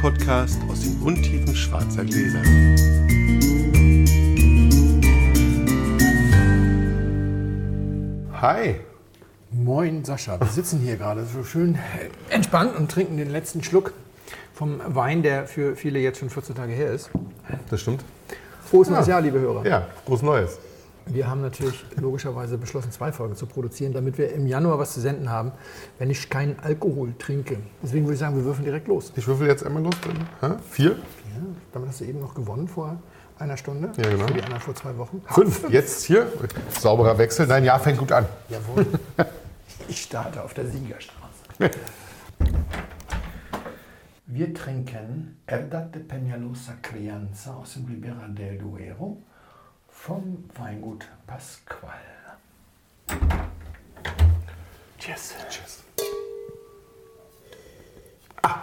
Podcast aus den Untiefen schwarzer Gläser. Hi. Moin Sascha, wir sitzen hier gerade so schön entspannt und trinken den letzten Schluck vom Wein, der für viele jetzt schon 14 Tage her ist. Das stimmt. Frohes neues Jahr, liebe Hörer. Ja, frohes Neues. Wir haben natürlich logischerweise beschlossen, zwei Folgen zu produzieren, damit wir im Januar was zu senden haben, wenn ich keinen Alkohol trinke. Deswegen würde ich sagen, wir würfeln direkt los. Ich würfel jetzt einmal los. Hä? Vier? Ja, damit hast du eben noch gewonnen vor einer Stunde. Ja, genau. Für die anderen vor zwei Wochen. Fünf. Jetzt hier. Sauberer Wechsel. Dein Jahr fängt gut an. Jawohl. Ich starte auf der Siegerstraße. Wir trinken Herdad de Peñalosa Crianza aus dem Ribera del Duero vom Weingut Pascual. Cheers. Tschüss. Ah.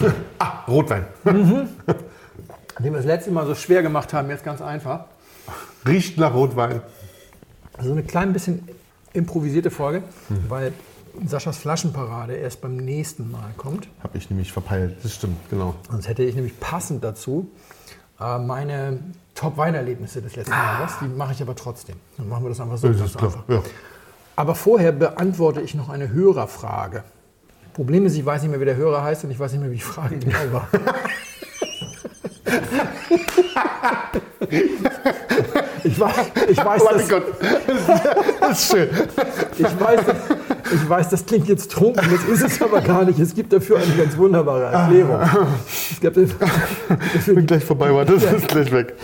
ah, Rotwein. Nachdem wir das letzte Mal so schwer gemacht haben, jetzt ganz einfach. Riecht nach Rotwein. So eine klein bisschen improvisierte Folge, weil Saschas Flaschenparade erst beim nächsten Mal kommt. Habe ich nämlich verpeilt. Das stimmt, genau. Sonst hätte ich nämlich passend dazu äh, meine Top-Weinerlebnisse des letzten Jahres. Die mache ich aber trotzdem. Dann machen wir das einfach so. Das ist klar. Ja. Aber vorher beantworte ich noch eine Hörerfrage. Problem ist, ich weiß nicht mehr, wie der Hörer heißt und ich weiß nicht mehr, wie die Frage genau war. Ich weiß, ich weiß, Oh mein das, Gott. Das ist schön. ich, weiß, ich weiß, das klingt jetzt trunken, das ist es aber gar nicht. Es gibt dafür eine ganz wunderbare Erklärung. Es gibt dafür Bin gleich vorbei, warte, das ist gleich weg.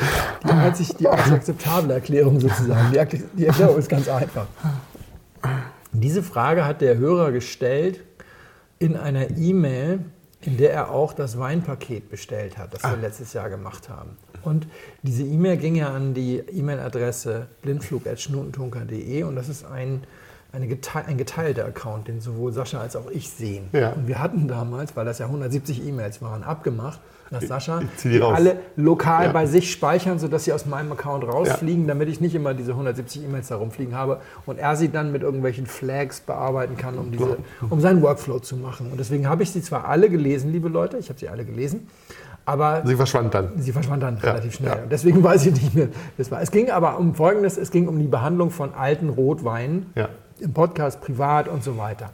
die einzig, die einzig akzeptable Erklärung sozusagen. Die, die Erklärung ist ganz einfach. Diese Frage hat der Hörer gestellt in einer E-Mail, in der er auch das Weinpaket bestellt hat, das wir letztes Jahr gemacht haben. Und diese E-Mail ging ja an die E-Mail-Adresse blindflug.schnutentunker.de und das ist ein, eine gete ein geteilter Account, den sowohl Sascha als auch ich sehen. Ja. Und wir hatten damals, weil das ja 170 E-Mails waren, abgemacht, dass Sascha die raus. alle lokal Ja. bei sich speichern, sodass sie aus meinem Account rausfliegen, damit ich nicht immer diese 170 E-Mails da rumfliegen habe und er sie dann mit irgendwelchen Flags bearbeiten kann, um, diese, um seinen Workflow zu machen. Und deswegen habe ich sie zwar alle gelesen, liebe Leute, ich habe sie alle gelesen, aber Sie verschwand dann. sie verschwand dann relativ schnell. ja. Und deswegen weiß ich nicht mehr, es war. Es ging aber um Folgendes, es ging um die Behandlung von alten Rotweinen Ja. Im Podcast, privat und so weiter.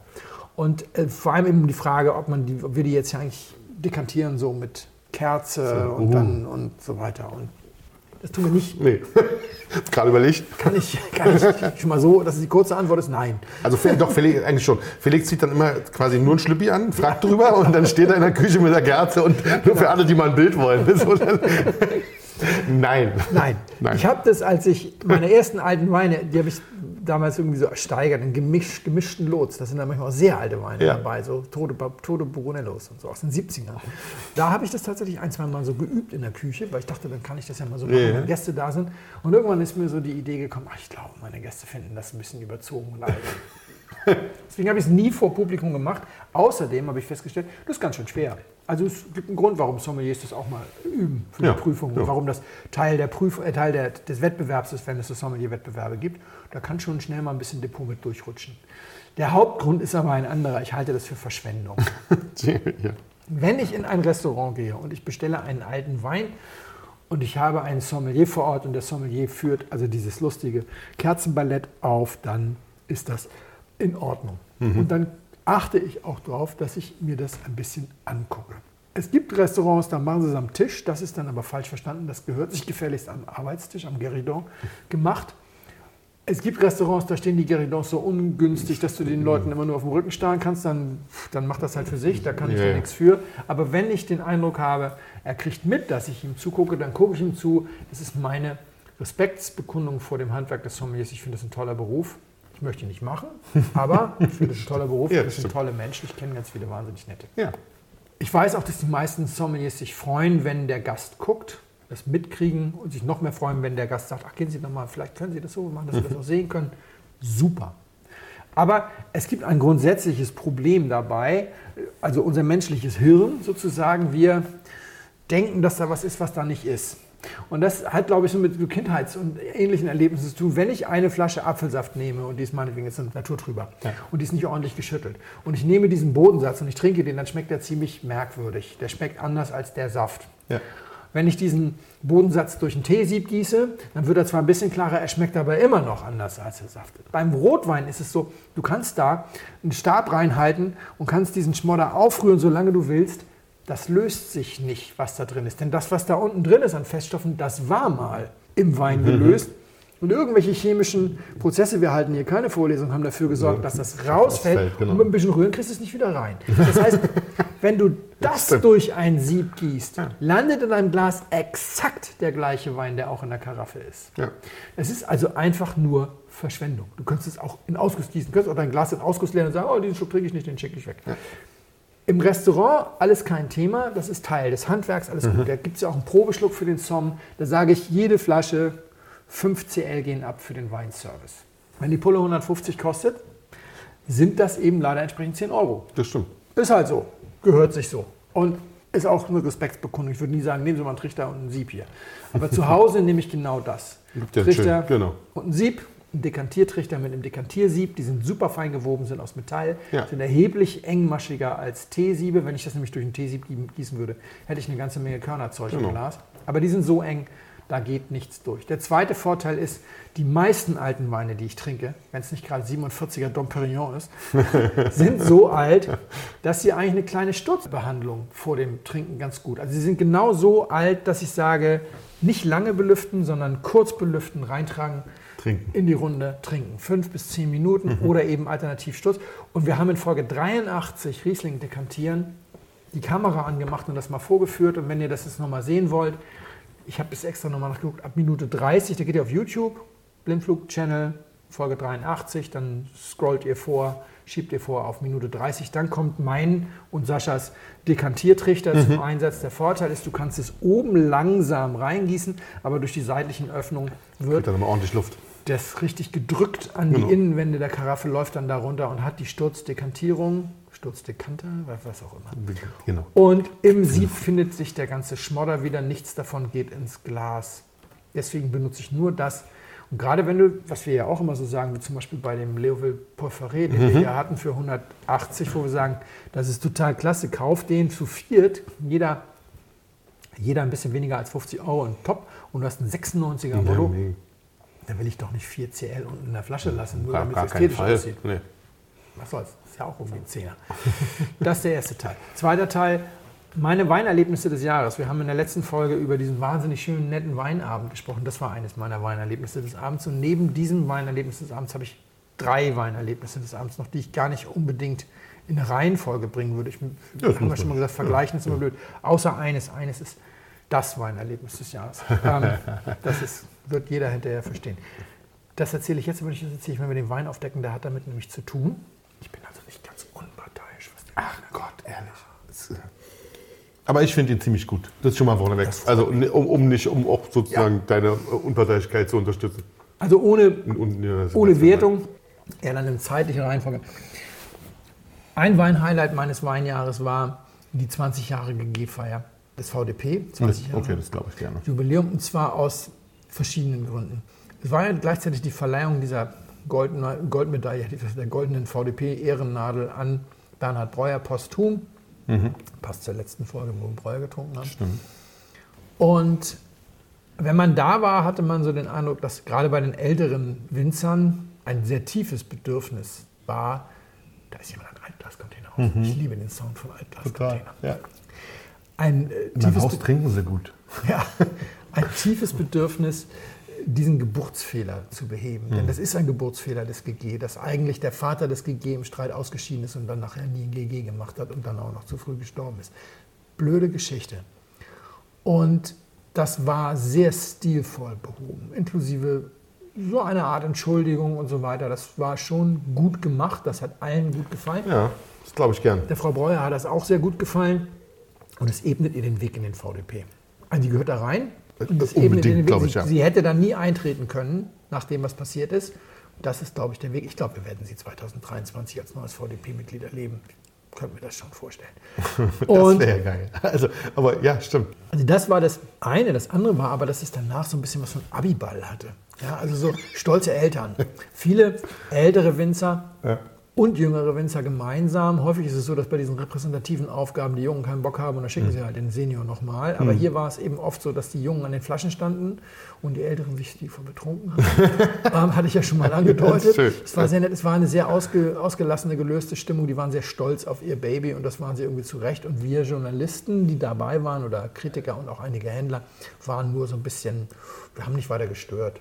Und äh, vor allem eben die Frage, ob, man die, ob wir die jetzt ja eigentlich dekantieren, so mit Kerze So, und uh. dann und so weiter. Und das tun wir nicht. Nee. Gerade überlegt. Kann ich, kann ich schon mal so, dass die kurze Antwort ist nein. Also doch, Felix, eigentlich schon. Felix zieht dann immer quasi nur ein Schlüppi an, fragt drüber und dann steht er in der Küche mit der Kerze und nur für alle, die mal ein Bild wollen. Nein. Nein. Nein. Ich habe das, als ich meine ersten alten Weine, die habe ich damals irgendwie so ersteigert, in gemisch, gemischten Lots. Da sind dann manchmal auch sehr alte Weine Ja. dabei, so Tode, Tode Brunellos und so aus den 70ern. Da habe ich das tatsächlich ein, zwei Mal so geübt in der Küche, weil ich dachte, dann kann ich das ja mal so machen, Ja. wenn Gäste da sind. Und irgendwann ist mir so die Idee gekommen, ach, ich glaube, meine Gäste finden das ein bisschen überzogen und alt. Deswegen habe ich es nie vor Publikum gemacht. Außerdem habe ich festgestellt, das ist ganz schön schwer. Also es gibt einen Grund, warum Sommeliers das auch mal üben für Ja, die Prüfung und ja. warum das Teil, der Prüf äh, Teil der, des Wettbewerbs ist, wenn es so Sommelier-Wettbewerbe gibt. Da kann schon schnell mal ein bisschen Depot mit durchrutschen. Der Hauptgrund ist aber ein anderer. Ich halte das für Verschwendung. Ja. Wenn ich in ein Restaurant gehe und ich bestelle einen alten Wein und ich habe einen Sommelier vor Ort und der Sommelier führt also dieses lustige Kerzenballett auf, dann ist das in Ordnung. Und dann achte ich auch darauf, dass ich mir das ein bisschen angucke. Es gibt Restaurants, da machen sie es am Tisch, das ist dann aber falsch verstanden, das gehört sich gefälligst am Arbeitstisch, am Guéridon gemacht. Es gibt Restaurants, da stehen die Guéridons so ungünstig, dass du den Leuten immer nur auf dem Rücken starren kannst, dann, dann macht das halt für sich, da kann ich Ja, ja nichts für. Aber wenn ich den Eindruck habe, er kriegt mit, dass ich ihm zugucke, dann gucke ich ihm zu. Das ist meine Respektsbekundung vor dem Handwerk des Sommeliers. Ich finde das ein toller Beruf. Ich möchte ihn nicht machen, aber ich finde es ein toller Beruf. Ja, das sind tolle Menschen. Ich kenne ganz viele wahnsinnig nette. ja. Ich weiß auch, dass die meisten Sommeliers sich freuen, wenn der Gast guckt, das mitkriegen und sich noch mehr freuen, wenn der Gast sagt, ach, gehen Sie noch mal, vielleicht können Sie das so machen, dass wir das auch sehen können. Super. Aber es gibt ein grundsätzliches Problem dabei, also unser menschliches Hirn sozusagen, wir denken, dass da was ist, was da nicht ist. Und das hat, glaube ich, so mit Kindheits- und ähnlichen Erlebnissen zu tun. Wenn ich eine Flasche Apfelsaft nehme, und die ist meinetwegen jetzt naturtrüber, Ja. und die ist nicht ordentlich geschüttelt, und ich nehme diesen Bodensatz und ich trinke den, dann schmeckt der ziemlich merkwürdig. Der schmeckt anders als der Saft. Ja. Wenn ich diesen Bodensatz durch ein Teesieb gieße, dann wird er zwar ein bisschen klarer, er schmeckt aber immer noch anders als der Saft. Beim Rotwein ist es so, du kannst da einen Stab reinhalten und kannst diesen Schmodder aufrühren, solange du willst. Das löst sich nicht, was da drin ist. Denn das, was da unten drin ist an Feststoffen, das war mal im Wein gelöst. Und irgendwelche chemischen Prozesse, wir halten hier keine Vorlesung, haben dafür gesorgt, dass das rausfällt. Rausfällt, genau. Und mit ein bisschen Rühren kriegst du es nicht wieder rein. Das heißt, wenn du das stimmt. durch ein Sieb gießt, landet in deinem Glas exakt der gleiche Wein, der auch in der Karaffe ist. Ja. Es ist also einfach nur Verschwendung. Du könntest es auch in Ausguss gießen. Du könntest auch dein Glas in Ausguss leeren und sagen, oh, diesen Schluck trinke ich nicht, den schicke ich weg. Im Restaurant alles kein Thema, das ist Teil des Handwerks, alles gut. Da gibt es ja auch einen Probeschluck für den Somm. Da sage ich, jede Flasche 5 CL gehen ab für den Weinservice. Wenn die Pulle 150 kostet, sind das eben leider entsprechend 10 Euro. Das stimmt. Ist halt so. Gehört sich so. Und ist auch eine Respektsbekundung. Ich würde nie sagen, nehmen Sie mal einen Trichter und einen Sieb hier. Aber zu Hause nehme ich genau das. Ja Trichter schön, genau. und ein Sieb, ein Dekantiertrichter mit einem Dekantiersieb. Die sind super fein gewoben, sind aus Metall, Ja. sind erheblich engmaschiger als Teesiebe. Wenn ich das nämlich durch ein Teesieb gießen würde, hätte ich eine ganze Menge Körnerzeug im Genau. Glas. Aber die sind so eng, da geht nichts durch. Der zweite Vorteil ist, die meisten alten Weine, die ich trinke, wenn es nicht gerade 47er Dom Perignon ist, sind so alt, dass sie eigentlich eine kleine Sturzbehandlung vor dem Trinken ganz gut. Also sie sind genau so alt, dass ich sage, nicht lange belüften, sondern kurz belüften, reintragen, Trinken. in die Runde trinken. Fünf bis zehn Minuten oder eben alternativ Sturz. Und wir haben in Folge 83 Riesling dekantieren die Kamera angemacht und das mal vorgeführt. Und wenn ihr das jetzt nochmal sehen wollt, ich habe es extra nochmal nachgeguckt, ab Minute 30, da geht ihr auf YouTube, Blindflug-Channel, Folge 83, dann scrollt ihr vor, schiebt ihr vor auf Minute 30, dann kommt mein und Saschas Dekantiertrichter zum Einsatz. Der Vorteil ist, du kannst es oben langsam reingießen, aber durch die seitlichen Öffnungen wird Kriegt dann immer ordentlich Luft. Das richtig gedrückt an Genau. die Innenwände der Karaffe, läuft dann da runter und hat die Sturzdekantierung, Sturzdekanter, was auch immer. Genau. Und im Sieb findet sich der ganze Schmodder wieder, nichts davon geht ins Glas. Deswegen benutze ich nur das. Und gerade wenn du, was wir ja auch immer so sagen, wie zum Beispiel bei dem Leoville Porphyre, den wir hier hatten für 180, wo wir sagen, das ist total klasse, kauf den zu viert, jeder, jeder ein bisschen weniger als 50 Euro und top, und du hast einen 96er Modo, nee, dann will ich doch nicht 4 CL unten in der Flasche lassen, nur gar, damit gar es ästhetisch aussieht. Nee. Was soll's? Ist ja auch irgendwie ein Zehner. Das ist der erste Teil. Zweiter Teil, meine Weinerlebnisse des Jahres. Wir haben in der letzten Folge über diesen wahnsinnig schönen, netten Weinabend gesprochen. Das war eines meiner Weinerlebnisse des Abends. Und neben diesem Weinerlebnis des Abends habe ich drei Weinerlebnisse des Abends noch, die ich gar nicht unbedingt in eine Reihenfolge bringen würde. Ich das haben wir schon mal gesagt, vergleichen ist immer blöd. Außer eines. Eines ist das Weinerlebnis des Jahres. Ähm, das ist, wird jeder hinterher verstehen. Das erzähle ich jetzt, aber nicht erzähle ich, wenn wir den Wein aufdecken. Der hat damit nämlich zu tun. Ich bin also nicht ganz unparteiisch. Ach Gott, ehrlich. Das, äh, Aber ich finde ihn ziemlich gut. Das ist schon mal vorneweg. Also um, um nicht, um auch sozusagen deine äh, Unparteilichkeit zu unterstützen. Also ohne, Und, und, ja, ohne Wertung, eher dann in zeitlicher Reihenfolge. Ein Weinhighlight meines Weinjahres war die 20 Jahre GG-Feier des VDP. 20 Jahre. Okay, das glaube ich gerne. Jubiläum und zwar aus verschiedenen Gründen. Es war ja gleichzeitig die Verleihung dieser goldene, Goldmedaille, der goldenen VDP-Ehrennadel an Bernhard Breuer posthum. Passt zur letzten Folge, wo wir Breuer getrunken haben. Stimmt. Und wenn man da war, hatte man so den Eindruck, dass gerade bei den älteren Winzern ein sehr tiefes Bedürfnis war. Da ist jemand ein Altglascontainer auf. Ich liebe den Sound von Altglascontainer. Ja. Ein, äh, tiefes Haus trinken sie gut. ja, ein tiefes Bedürfnis, diesen Geburtsfehler zu beheben. Denn das ist ein Geburtsfehler des GG, dass eigentlich der Vater des GG im Streit ausgeschieden ist und dann nachher nie ein GG gemacht hat und dann auch noch zu früh gestorben ist. Blöde Geschichte. Und das war sehr stilvoll behoben, inklusive so eine Art Entschuldigung und so weiter. Das war schon gut gemacht, das hat allen gut gefallen. Ja, das glaube ich gern. Der Frau Breuer hat das auch sehr gut gefallen und es ebnet ihr den Weg in den VDP. Also die gehört da rein. Und es Unbedingt, ebnet ihr den Weg. glaub ich, sie, ja. sie hätte dann nie eintreten können, nach dem, was passiert ist. Und das ist, glaube ich, der Weg. Ich glaube, wir werden sie 2023 als neues VDP-Mitglied erleben. könnte mir das schon vorstellen. Das wäre ja geil. Also, aber ja, stimmt. also das war das eine. Das andere war aber, dass es danach so ein bisschen was von Abiball hatte. Ja, also so stolze Eltern. Viele ältere Winzer Ja. Und jüngere Winzer gemeinsam. Häufig ist es so, dass bei diesen repräsentativen Aufgaben die Jungen keinen Bock haben und dann schicken sie halt den Senior nochmal. Aber hier war es eben oft so, dass die Jungen an den Flaschen standen und die Älteren sich die voll betrunken haben. ähm, hatte ich ja schon mal angedeutet. Es war sehr nett, es war eine sehr ausge, ausgelassene, gelöste Stimmung. Die waren sehr stolz auf ihr Baby und das waren sie irgendwie zu Recht. Und wir Journalisten, die dabei waren oder Kritiker und auch einige Händler, waren nur so ein bisschen, wir haben nicht weiter gestört.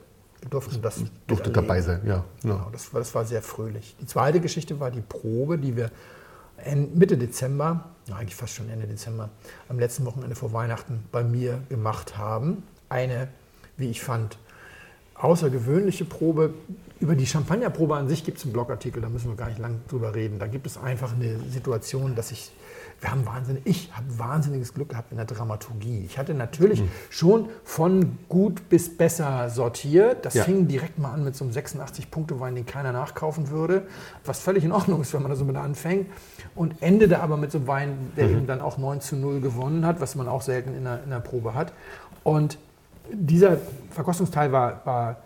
Durften das Durfte miterleben. dabei sein, ja. ja. Genau, das war, das war sehr fröhlich. Die zweite Geschichte war die Probe, die wir Mitte Dezember, eigentlich fast schon Ende Dezember, am letzten Wochenende vor Weihnachten bei mir gemacht haben. Eine, wie ich fand, außergewöhnliche Probe. Über die Champagnerprobe an sich gibt es einen Blogartikel, da müssen wir gar nicht lang drüber reden. Da gibt es einfach eine Situation, dass ich, wir haben wahnsinnig, ich habe wahnsinniges Glück gehabt in der Dramaturgie. Ich hatte natürlich schon von gut bis besser sortiert. Das Ja. fing direkt mal an mit so einem 86-Punkte-Wein, den keiner nachkaufen würde, was völlig in Ordnung ist, wenn man da so mit anfängt. Und endete aber mit so einem Wein, der eben dann auch 9 zu 0 gewonnen hat, was man auch selten in der, in der Probe hat. Und dieser Verkostungsteil war, war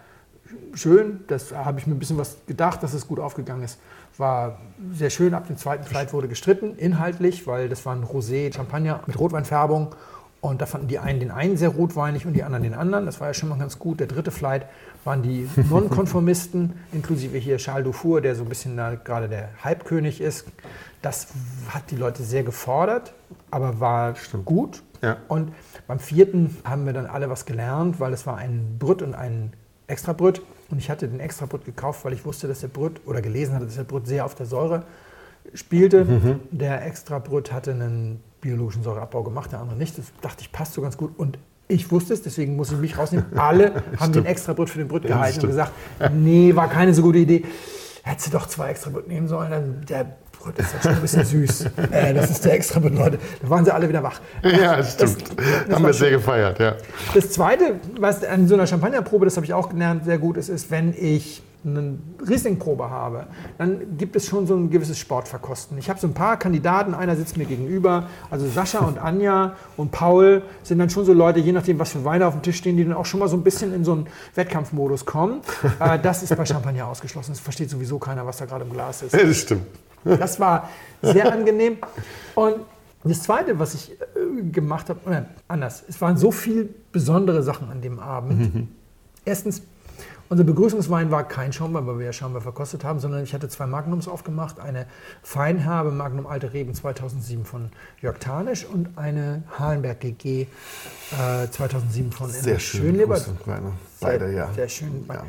schön. Das habe ich mir ein bisschen was gedacht, dass es gut aufgegangen ist. War sehr schön. Ab dem zweiten Flight wurde gestritten, inhaltlich, weil das war ein Rosé Champagner mit Rotweinfärbung. Und da fanden die einen den einen sehr rotweinig und die anderen den anderen. Das war ja schon mal ganz gut. Der dritte Flight waren die Nonkonformisten, inklusive hier Charles Dufour, der so ein bisschen da gerade der Halbkönig ist. Das hat die Leute sehr gefordert, aber war gut. Ja. Und beim vierten haben wir dann alle was gelernt, weil es war ein Brüt und ein Extrabrüt. Und ich hatte den Extrabrüt gekauft, weil ich wusste, dass der Brüt oder gelesen hatte, dass der Brüt sehr auf der Säure spielte. Der Extrabrüt hatte einen biologischen Säureabbau gemacht, der andere nicht. Das dachte ich, passt so ganz gut. Und ich wusste es, deswegen muss ich mich rausnehmen. Alle haben den Extrabrüt für den Brüt Ja, gehalten und stimmt. gesagt, nee, war keine so gute Idee. Hättest du doch zwei Extrabrüt nehmen sollen, dann der Brüt ist ja schon ein bisschen süß. äh, das ist der Extrabrüt, Leute. Da waren sie alle wieder wach. Ja, stimmt. das Haben war wir sehr gefeiert, ja. Das Zweite, was an so einer Champagnerprobe, das habe ich auch gelernt, sehr gut ist, ist, wenn ich eine Riesling-Probe habe, dann gibt es schon so ein gewisses Sportverkosten. Ich habe so ein paar Kandidaten, einer sitzt mir gegenüber, also Sascha und Anja und Paul sind dann schon so Leute, je nachdem, was für Weine auf dem Tisch stehen, die dann auch schon mal so ein bisschen in so einen Wettkampfmodus kommen. Äh, das ist bei Champagner ausgeschlossen. Das versteht sowieso keiner, was da gerade im Glas ist. Das stimmt. Das war sehr angenehm. Und das Zweite, was ich äh, gemacht habe, oder anders, es waren so viele besondere Sachen an dem Abend. Erstens, unser Begrüßungswein war kein Schaumwein, weil wir ja Schaumwein verkostet haben, sondern ich hatte zwei Magnums aufgemacht. Eine Feinherbe Magnum Alte Reben 2007 von Jörg Tarnisch und eine Halenberg GG äh, 2007 von Sehr schön. Schönleber. Beide, ja. Sehr schön. ja.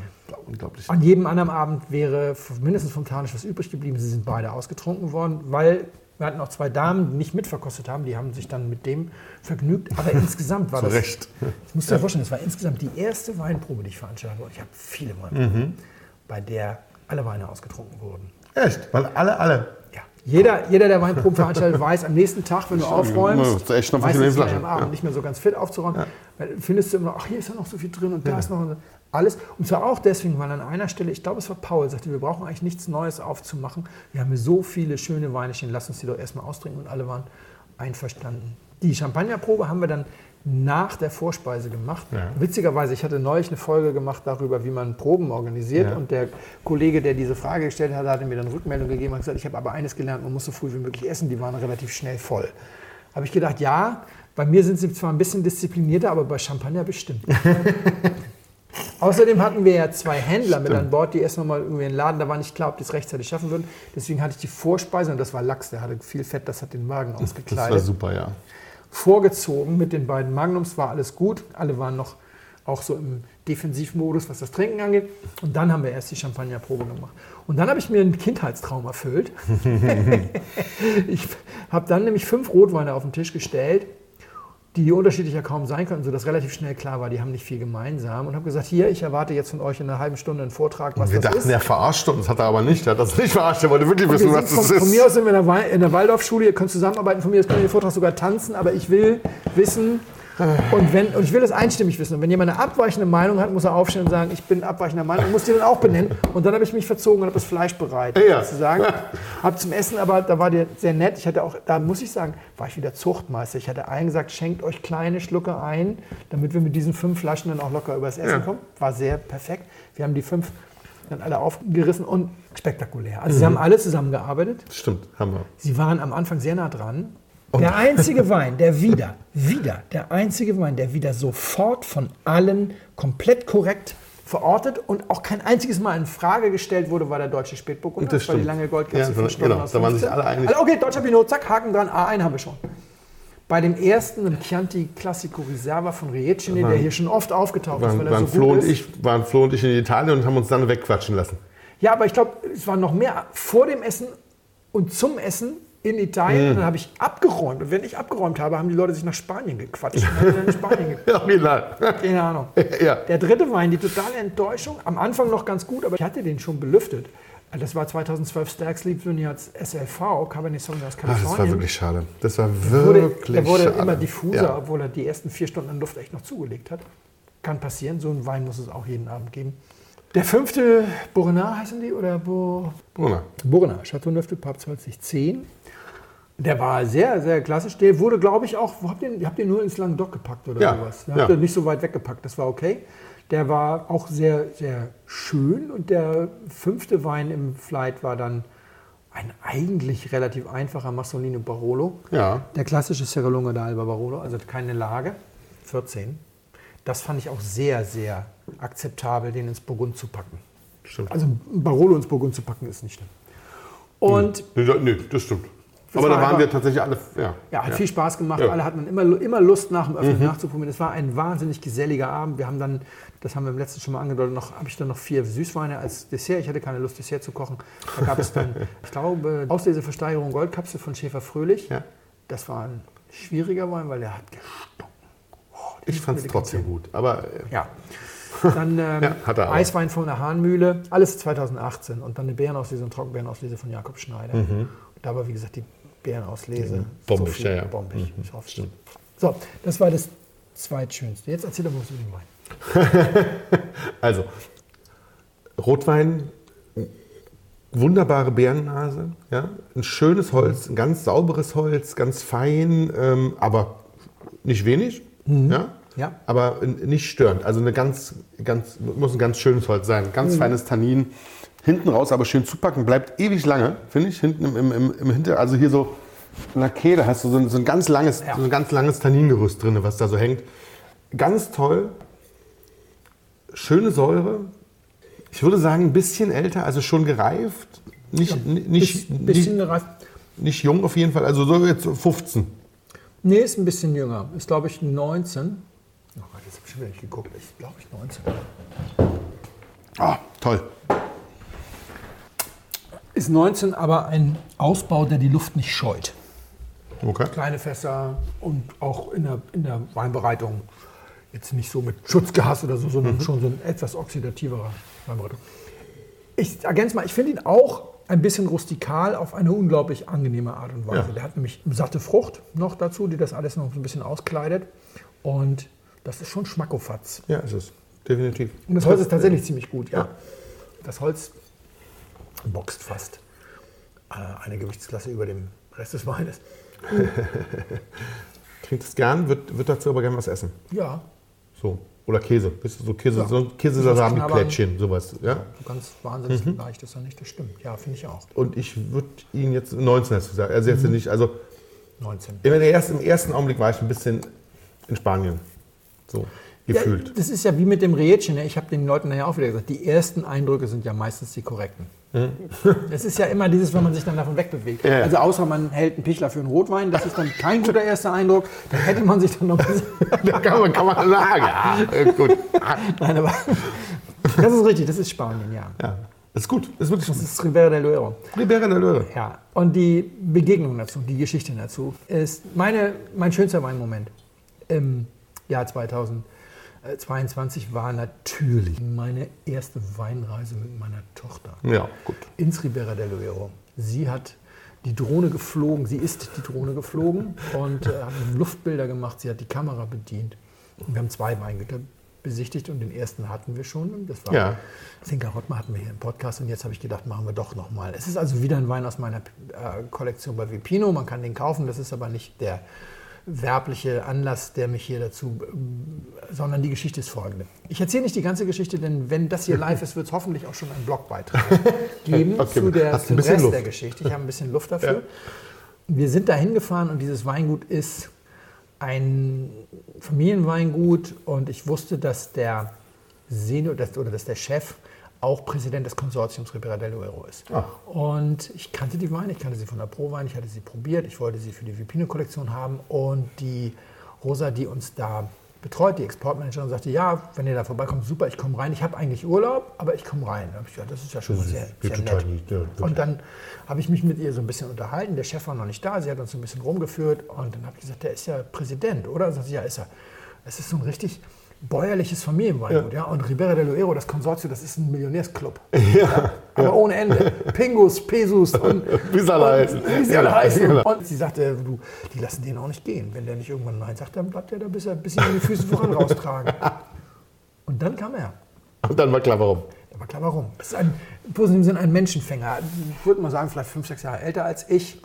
Unglaublich. An jedem anderen Abend wäre mindestens vom Tarnisch was übrig geblieben. Sie sind beide ausgetrunken worden, weil wir hatten auch zwei Damen, die nicht mitverkostet haben. Die haben sich dann mit dem vergnügt. Aber insgesamt war das. Recht. Ich muss dir vorstellen, das war insgesamt die erste Weinprobe, die ich veranstaltet habe. Ich habe viele Weinproben, bei der alle Weine ausgetrunken wurden. Echt? Weil alle, alle. Ja. Jeder, jeder, der Weinproben veranstaltet, weiß, am nächsten Tag, wenn du aufräumst, echt noch meistens am Abend Ja. nicht mehr so ganz fit aufzuräumen, weil findest du immer, ach, hier ist ja noch so viel drin und da ist noch alles. Und zwar auch deswegen, weil an einer Stelle, ich glaube, es war Paul, sagte, wir brauchen eigentlich nichts Neues aufzumachen. Wir haben hier so viele schöne Weine stehen, lass uns die doch erstmal austrinken und alle waren einverstanden. Die Champagnerprobe haben wir dann nach der Vorspeise gemacht. Ja. Witzigerweise, ich hatte neulich eine Folge gemacht darüber, wie man Proben organisiert. Ja. Und der Kollege, der diese Frage gestellt hat, hatte mir dann Rückmeldung gegeben und gesagt, ich habe aber eines gelernt, man muss so früh wie möglich essen. Die waren relativ schnell voll. Habe ich gedacht, ja, bei mir sind sie zwar ein bisschen disziplinierter, aber bei Champagner bestimmt. Außerdem hatten wir ja zwei Händler mit Stimmt. an Bord, die erst noch mal irgendwie in den Laden, da war nicht klar, ob die es rechtzeitig schaffen würden. Deswegen hatte ich die Vorspeise und das war Lachs, der hatte viel Fett, das hat den Magen Das war ausgekleidet super, ja. Vorgezogen mit den beiden Magnums, war alles gut. Alle waren noch auch so im Defensivmodus, was das Trinken angeht. Und dann haben wir erst die Champagnerprobe gemacht. Und dann habe ich mir einen Kindheitstraum erfüllt. ich habe dann nämlich fünf Rotweine auf den Tisch gestellt, die unterschiedlicher kaum sein könnten, sodass relativ schnell klar war, die haben nicht viel gemeinsam. Und habe gesagt, hier, ich erwarte jetzt von euch in einer halben Stunde einen Vortrag, was Wir das dachten, ist. er verarscht uns, hat er aber nicht. Er hat das nicht verarscht, er wollte wirklich Wir wissen, sind was von, das von mir ist. aus sind wir in der, Wal- in der Waldorfschule, ihr könnt zusammenarbeiten. Von mir aus könnt ihr den Vortrag sogar tanzen, aber ich will wissen, Und, wenn, und ich will das einstimmig wissen. Und wenn jemand eine abweichende Meinung hat, muss er aufstehen und sagen, ich bin abweichender Meinung und muss die dann auch benennen. Und dann habe ich mich verzogen und habe das Fleisch bereit. Ja. Sozusagen. Hab zum Essen, aber da war der sehr nett. Ich hatte auch, da muss ich sagen, war ich wieder Zuchtmeister. Ich hatte allen gesagt, schenkt euch kleine Schlucke ein, damit wir mit diesen fünf Flaschen dann auch locker übers Essen Ja. kommen. War sehr perfekt. Wir haben die fünf dann alle aufgerissen und spektakulär. Also sie haben alle zusammengearbeitet. Stimmt, haben wir. Sie waren am Anfang sehr nah dran. Der einzige Wein, der wieder, wieder, der einzige Wein, der wieder sofort von allen komplett korrekt verortet und auch kein einziges Mal in Frage gestellt wurde, war der deutsche Spätburgunder. Das war die stimmt. lange Goldkatze, Ja, vier genau, aus da waren sich 15. alle einig. Also okay, deutscher Pinot, zack, Haken dran, A1 haben wir schon. Bei dem ersten, dem Chianti Classico Riserva von Riecine, der hier schon oft aufgetaucht ist, Waren, weil er waren, so Flo gut und ist. ich, waren Flo und ich in Italien und haben uns dann wegquatschen lassen. Ja, aber ich glaube, es war noch mehr vor dem Essen und zum Essen in Italien. Mhm. Dann habe ich abgeräumt. Und wenn ich abgeräumt habe, haben die Leute sich nach Spanien gequatscht. In Spanien ge- Ja, original. Keine Ahnung. Ja. Der dritte Wein, die totale Enttäuschung. Am Anfang noch ganz gut, aber ich hatte den schon belüftet. Das war 2012 Stark Sleep Vineyards SLV, Cabernet Sauvignon aus Ach, Kalifornien. das war wirklich schade. Das war Der wurde, wirklich der wurde schade. immer diffuser, Ja. obwohl er die ersten vier Stunden an Luft echt noch zugelegt hat. Kann passieren, so einen Wein muss es auch jeden Abend geben. Der fünfte, Bourrenat heißen die? Oder Bo Brunner. Bourrenat, Chateauneuf de Pape 2010. Der war sehr, sehr klassisch. Der wurde, glaube ich, auch, habt ihr, habt ihr nur ins Languedoc gepackt oder Ja, sowas? ja. Habt ihr nicht so weit weggepackt, das war okay. Der war auch sehr, sehr schön und der fünfte Wein im Flight war dann ein eigentlich relativ einfacher Massolino Barolo. Ja. Der klassische Serra Lunga d'Alba Barolo, also keine Lage, 14. Das fand ich auch sehr, sehr akzeptabel, den ins Burgund zu packen. Stimmt. Also Barolo ins Burgund zu packen ist nicht schlimm. Und Nee, da- nee, das stimmt. Das Aber war da waren einfach- wir tatsächlich alle. Ja, ja, hat viel Spaß gemacht. Ja. Alle hatten immer, immer Lust, nach dem Öffnen nachzuprobieren. Es war ein wahnsinnig geselliger Abend. Wir haben dann, das haben wir im letzten schon mal angedeutet, noch, habe ich dann noch vier Süßweine als Dessert. Ich hatte keine Lust, Dessert zu kochen. Da gab es dann, ich glaube, Ausleseversteigerung Goldkapsel von Schäfer Fröhlich. Ja. Das war ein schwieriger Wein, weil der hat gestunken. Oh, Ich fand es trotzdem gut. Aber äh, Ja. Dann ähm, Ja. Eiswein von der Hahnmühle, alles 2018. Und dann eine Beerenauslese und Trockenbeerenauslese von Jakob Schneider. Da war, wie gesagt, die Beerenauslese. Mhm. Bombig, viel ja, ja. Bombig. Mhm, Ich hoffe, stimmt. So, das war das zweitschönste. Jetzt erzähl doch mal was über den Wein. Also, Rotwein, wunderbare Bärennase, ja? ein schönes Holz, ein ganz sauberes Holz, ganz fein, ähm, aber nicht wenig, ja? Ja. aber nicht störend. Also eine ganz, ganz, muss ein ganz schönes Holz sein, ganz feines Tannin. Hinten raus aber schön zupacken, bleibt ewig lange, finde ich, hinten im, im, im, Hinter, also hier so in der Kehle hast du so ein, so ein ganz langes, Ja. so ein ganz langes Tanningerüst drin, was da so hängt. Ganz toll, schöne Säure. Ich würde sagen, ein bisschen älter, also schon gereift. Nicht, n- nicht, Bisschen, nicht, gereift. nicht jung auf jeden Fall, also so jetzt so 15. Nee, ist ein bisschen jünger. Ist, glaube ich, 19. Oh Gott, jetzt habe ich schon wieder nicht geguckt. Ist, glaube ich, 19. Ah, toll. Ist 19, aber ein Ausbau, der die Luft nicht scheut. Okay. kleine Fässer und auch in der, in der Weinbereitung jetzt nicht so mit Schutzgas oder so, sondern schon so ein etwas oxidativerer Weinbereitung. Ich ergänze mal, ich finde ihn auch ein bisschen rustikal auf eine unglaublich angenehme Art und Weise. Ja. Der hat nämlich satte Frucht noch dazu, die das alles noch so ein bisschen auskleidet. Und das ist schon Schmackofatz. Ja, ist es. Definitiv. Und das Holz ist tatsächlich ziemlich gut, ja. Ja. Das Holz boxt fast äh, eine Gewichtsklasse über dem Rest des Weines. Trinkt es gern, wird, wird dazu aber gern was essen. Ja, So. Oder Käse. Bist du so Käse, Ja. so ein Käsesalami-Plättchen, sowas. Ja? So ganz wahnsinnig leicht ist er nicht, das stimmt. Ja, finde ich auch. Und ich würde ihn jetzt 19 dazu sagen. Also jetzt nicht, also 19. im ersten, im ersten Augenblick war ich ein bisschen in Spanien. So, gefühlt. Ja, das ist ja wie mit dem Rädchen. Ne? Ich habe den Leuten nachher auch wieder gesagt, die ersten Eindrücke sind ja meistens die korrekten. Es ist ja immer dieses, wenn man sich dann davon wegbewegt. Ja, ja. Also außer man hält einen Pichler für einen Rotwein, das ist dann kein guter erster Eindruck. Dann hätte man sich dann noch... da kann man, kann man sagen. Ja, äh, gut. Nein, aber das ist richtig, das ist Spanien, ja. Ja, ist gut. Ist wirklich Das ist Ribera del Duero. Ribera del Duero. Ja, und die Begegnung dazu, die Geschichte dazu, ist meine, mein schönster Weinmoment im Jahr 2022 war natürlich meine erste Weinreise mit meiner Tochter Ja, gut. ins Ribera del Duero. Sie hat die Drohne geflogen. Sie ist die Drohne geflogen und äh, hat Luftbilder gemacht. Sie hat die Kamera bedient. Und wir haben zwei Weingüter besichtigt und den ersten hatten wir schon. Das war Ja. Zinker Rottmar hatten wir hier im Podcast und jetzt habe ich gedacht, machen wir doch nochmal. Es ist also wieder ein Wein aus meiner äh, Kollektion bei Vipino. Man kann den kaufen, das ist aber nicht der werbliche Anlass, der mich hier dazu, sondern die Geschichte ist folgende. Ich erzähle nicht die ganze Geschichte, denn wenn das hier live ist, wird es hoffentlich auch schon einen Blogbeitrag geben Okay, zu der, zum Rest Luft. der Geschichte. Ich habe ein bisschen Luft dafür. Wir sind da hingefahren und dieses Weingut ist ein Familienweingut und ich wusste, dass der Senior dass, oder dass der Chef auch Präsident des Konsortiums Ribera del Duero ist. Ach. Und ich kannte die Weine, ich kannte sie von der Pro-Wein, ich hatte sie probiert, ich wollte sie für die Vipino-Kollektion haben und die Rosa, die uns da betreut, die Exportmanagerin, sagte, ja, wenn ihr da vorbeikommt, super, ich komme rein. Ich habe eigentlich Urlaub, aber ich komme rein. Da ich gesagt, das ist ja schon mal sehr, sehr nett. lieb, ja, und dann habe ich mich mit ihr so ein bisschen unterhalten. Der Chef war noch nicht da, sie hat uns ein bisschen rumgeführt und dann habe ich gesagt, der ist ja Präsident, oder? Sagt sie, ja, ist er. Es ist so ein richtig bäuerliches Familienweingut, ja. Und Ribera del Duero, das Konsortium, das ist ein Millionärsclub. Ja, aber ohne Ende. Pingus, Pesus und Wie sie alle und- heißen. Wie sie alle Ja, heißen. genau. Und sie sagte, du, die lassen den auch nicht gehen. Wenn der nicht irgendwann Nein sagt, dann bleibt der da, bis er bis sie die Füße voran raustragen. Und dann kam er. Und dann war klar, warum. Da war klar, warum. Das ist ein, im positiven Sinne ein Menschenfänger. Ich würde mal sagen, vielleicht fünf, sechs Jahre älter als ich.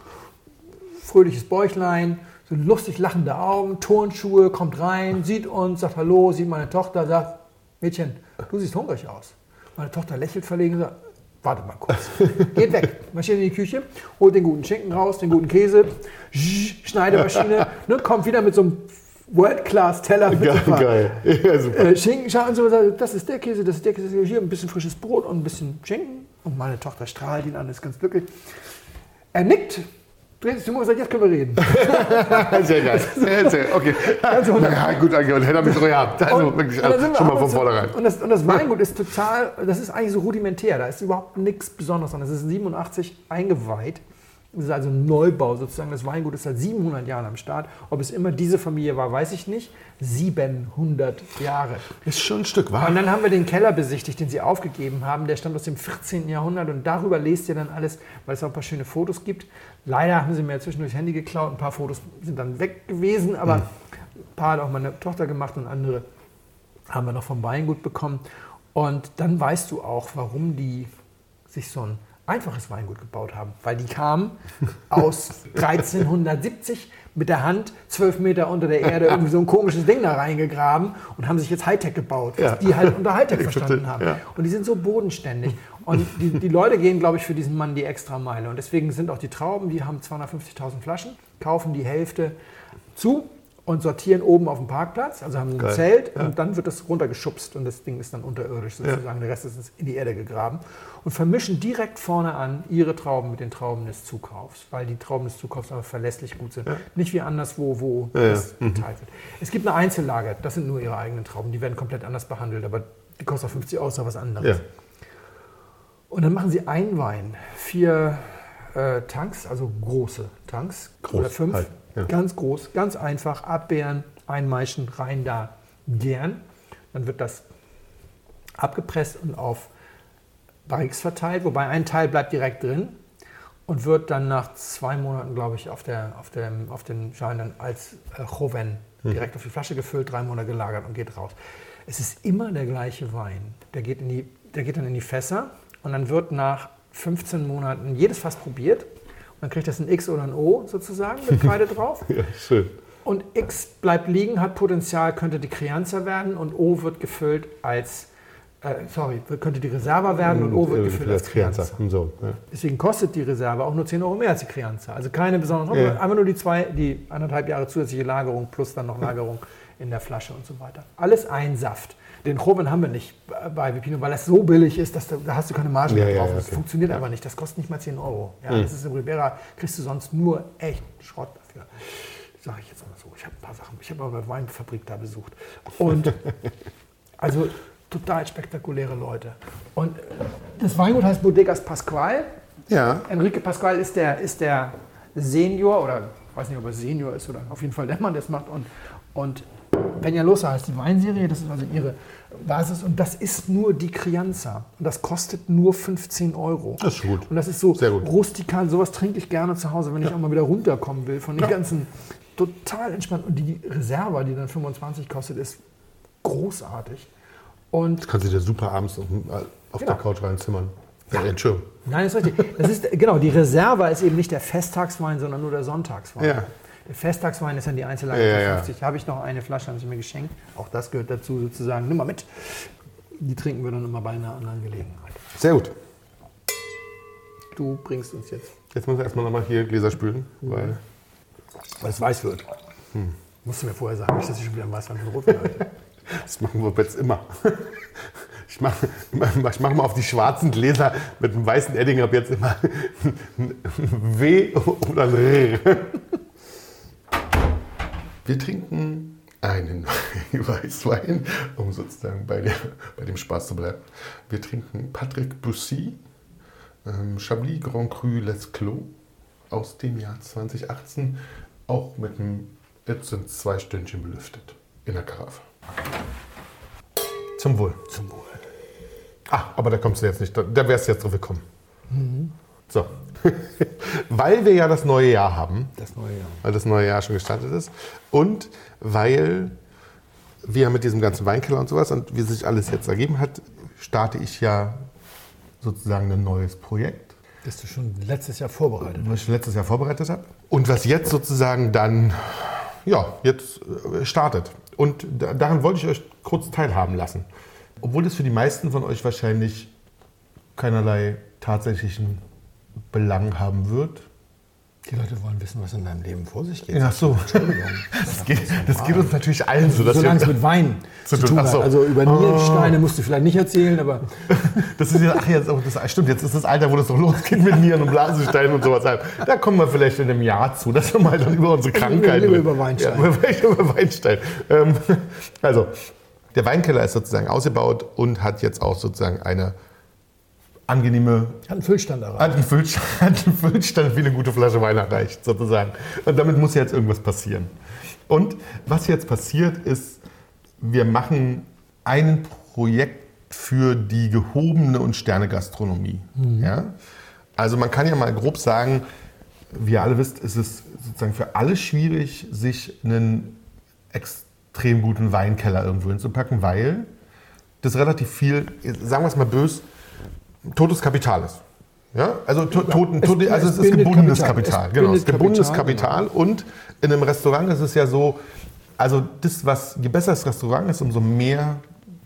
Fröhliches Bäuchlein, so lustig lachende Augen, Turnschuhe, kommt rein, sieht uns, sagt Hallo, sieht meine Tochter, sagt, Mädchen, du siehst hungrig aus. Meine Tochter lächelt verlegen und sagt, warte mal kurz. Geht weg, marschiert in die Küche, holt den guten Schinken raus, den guten Käse, sch- Schneidemaschine, ne, kommt wieder mit so einem World-Class-Teller. mit Geil, geil. Ja, super. äh, Schinken und so, das ist der Käse, das ist der Käse, hier ein bisschen frisches Brot und ein bisschen Schinken. Und meine Tochter strahlt ihn an, ist ganz glücklich. Er nickt, dreht sich um und sagt, jetzt können wir reden. Sehr geil. Sehr, sehr, okay. Also, ja, gut, und hätte er mich so gehabt. Also Und- wirklich, wir schon mal von vornherein. Und das, und das Weingut ist total, das ist eigentlich so rudimentär. Da ist überhaupt nichts Besonderes dran. Das ist 87 eingeweiht. Das ist also ein Neubau sozusagen. Das Weingut ist seit 700 Jahren am Start. Ob es immer diese Familie war, weiß ich nicht. 700 Jahre. Ist schon ein Stück, Und wahr? dann haben wir den Keller besichtigt, den sie aufgegeben haben. Der stammt aus dem 14. Jahrhundert und darüber lest ihr dann alles, weil es auch ein paar schöne Fotos gibt. Leider haben sie mir zwischendurch Handy geklaut. Ein paar Fotos sind dann weg gewesen, aber ein paar hat auch meine Tochter gemacht und andere haben wir noch vom Weingut bekommen. Und dann weißt du auch, warum die sich so ein einfaches Weingut gebaut haben. Weil die kamen aus 1370 mit der Hand zwölf Meter unter der Erde irgendwie so ein komisches Ding da reingegraben und haben sich jetzt Hightech gebaut, was Ja. die halt unter Hightech verstanden haben. Ja. Und die sind so bodenständig. Und die, die Leute gehen, glaube ich, für diesen Mann die extra Meile. Und deswegen sind auch die Trauben, die haben 250.000 Flaschen, kaufen die Hälfte zu und sortieren oben auf dem Parkplatz, also haben sie ein Geil. Zelt und dann wird das runtergeschubst und das Ding ist dann unterirdisch sozusagen. Der Rest ist in die Erde gegraben und vermischen direkt vorne an ihre Trauben mit den Trauben des Zukaufs, weil die Trauben des Zukaufs aber verlässlich gut sind. Nicht wie anderswo, wo Ja, ja. das geteilt wird. Es gibt eine Einzellage, das sind nur ihre eigenen Trauben, die werden komplett anders behandelt, aber die kosten auch 50 Euro, ist auch was anderes. Ja. Und dann machen sie einen Wein, vier äh, Tanks, also große Tanks, Groß, oder fünf, halt, ja. ganz groß, ganz einfach, abbeeren, einmeischen, rein da, gern. Dann wird das abgepresst und auf Barriques verteilt, wobei ein Teil bleibt direkt drin und wird dann nach zwei Monaten, glaube ich, auf, der, auf, dem, auf den Schalen dann als äh, Joven direkt auf die Flasche gefüllt, drei Monate gelagert und geht raus. Es ist immer der gleiche Wein. Der geht, in die, der geht dann in die Fässer und dann wird nach 15 Monaten jedes Fass probiert. Dann kriegt das ein X oder ein O sozusagen mit Kreide drauf. Ja, schön. Und X bleibt liegen, hat Potenzial, könnte die Crianza werden und O wird gefüllt als, äh, sorry, könnte die Reserva werden und O wird gefüllt als Crianza. So, ja. Deswegen kostet die Reserve auch nur 10 Euro mehr als die Crianza. Also keine besonderen, Ja. einfach nur die zwei, die anderthalb Jahre zusätzliche Lagerung plus dann noch Lagerung in der Flasche und so weiter. Alles ein Saft. Den Choven haben wir nicht bei Vipino, weil das so billig ist, dass da, da hast du keine Marge Ja, mehr ja, drauf. ja, Das okay. funktioniert aber nicht. Das kostet nicht mal 10 Euro. Ja, Das ist im Ribera, kriegst du sonst nur echt Schrott dafür. Sage ich jetzt mal so. Ich habe ein paar Sachen, ich habe aber eine Weinfabrik da besucht. Und also total spektakuläre Leute. Und das Weingut heißt Bodegas Pascual. ja. Enrique Pascual ist der, ist der Senior oder ich weiß nicht, ob er Senior ist oder auf jeden Fall der Mann, der es macht. Und, und Peñalosa heißt die Weinserie, das ist also ihre Basis und das ist nur die Crianza. Und das kostet nur 15 Euro. Das ist gut. Und das ist so rustikal, sowas trinke ich gerne zu Hause, wenn ich auch mal wieder runterkommen will von den ganzen total entspannt. Und die Reserva, die dann 25 kostet, ist großartig. Und Kannst du dir super abends auf, auf Genau. der Couch reinzimmern. Ja, Entschuldigung. Nein, das ist richtig. Das ist, genau, die Reserva ist eben nicht der Festtagswein, sondern nur der Sonntagswein. Ja. Festtagswein ist dann die Einzellage Ja, ja. 50. Habe ich noch eine Flasche, haben sie mir geschenkt. Auch das gehört dazu sozusagen. Nimm mal mit. Die trinken wir dann immer bei einer anderen Gelegenheit. Sehr gut. Du bringst uns jetzt, Jetzt muss ich erstmal nochmal hier Gläser spülen, weil weil es weiß wird. Musst du mir vorher sagen, nicht, dass ich schon wieder einen Weißwein von Rotwein halte. das machen wir jetzt immer. Ich mache ich mach mal auf die schwarzen Gläser mit dem weißen Edding ab jetzt immer ein W oder ein R. Wir trinken einen Weißwein, um sozusagen bei, der, bei dem Spaß zu bleiben. Wir trinken Patrick Bussy, ähm, Chablis Grand Cru Les Clos aus dem Jahr 2018, auch mit einem, jetzt sind zwei Stündchen belüftet in der Karaffe. Zum Wohl. Zum Wohl. Ah, aber da kommst du jetzt nicht, da, da wärst du jetzt drauf gekommen. So. weil wir ja das neue Jahr haben, Das neue Jahr. weil das neue Jahr schon gestartet ist und weil wir mit diesem ganzen Weinkeller und sowas und wie sich alles jetzt ergeben hat, starte ich ja sozusagen ein neues Projekt, Das du schon letztes Jahr vorbereitet was ich letztes Jahr vorbereitet habe und was jetzt sozusagen dann ja, jetzt äh, startet. Und da, daran wollte ich euch kurz teilhaben lassen. Obwohl das für die meisten von euch wahrscheinlich keinerlei tatsächlichen Belang haben wird. Die Leute wollen wissen, was in deinem Leben vor sich geht. Ach so. Entschuldigung. Das geht, das geht uns natürlich allen so. Dass Solange es mit Wein Zu tun, tun hat. so. Also über Oh. Nierensteine musst du vielleicht nicht erzählen, aber das ist ja, ach, jetzt, oh, das stimmt, jetzt ist das Alter, wo das doch losgeht mit Nieren und Blasensteinen und sowas. Da kommen wir vielleicht in einem Jahr zu, dass wir mal dann über unsere Krankheiten lieber über Weinstein. Ja, vielleicht über Weinstein. Ähm, also, der Weinkeller ist sozusagen ausgebaut und hat jetzt auch sozusagen eine angenehme hat einen Füllstand erreicht. hat einen, Füllstand, hat einen Füllstand wie eine gute Flasche Wein erreicht, sozusagen. Und damit muss jetzt irgendwas passieren. Und was jetzt passiert ist, wir machen ein Projekt für die gehobene und Sternegastronomie. Ja? Also man kann ja mal grob sagen, wie ihr alle wisst, ist es sozusagen für alle schwierig, sich einen extrem guten Weinkeller irgendwo hinzupacken, weil das relativ viel, sagen wir es mal böse, totes Kapital ist. Ja? Also, to, toten, es- also es es ist gebundenes Kapital. Kapital. Es Genau, es ist gebundenes Kapital, Kapital. Und in einem Restaurant ist es ja so, also das, was, je besser das Restaurant ist, umso mehr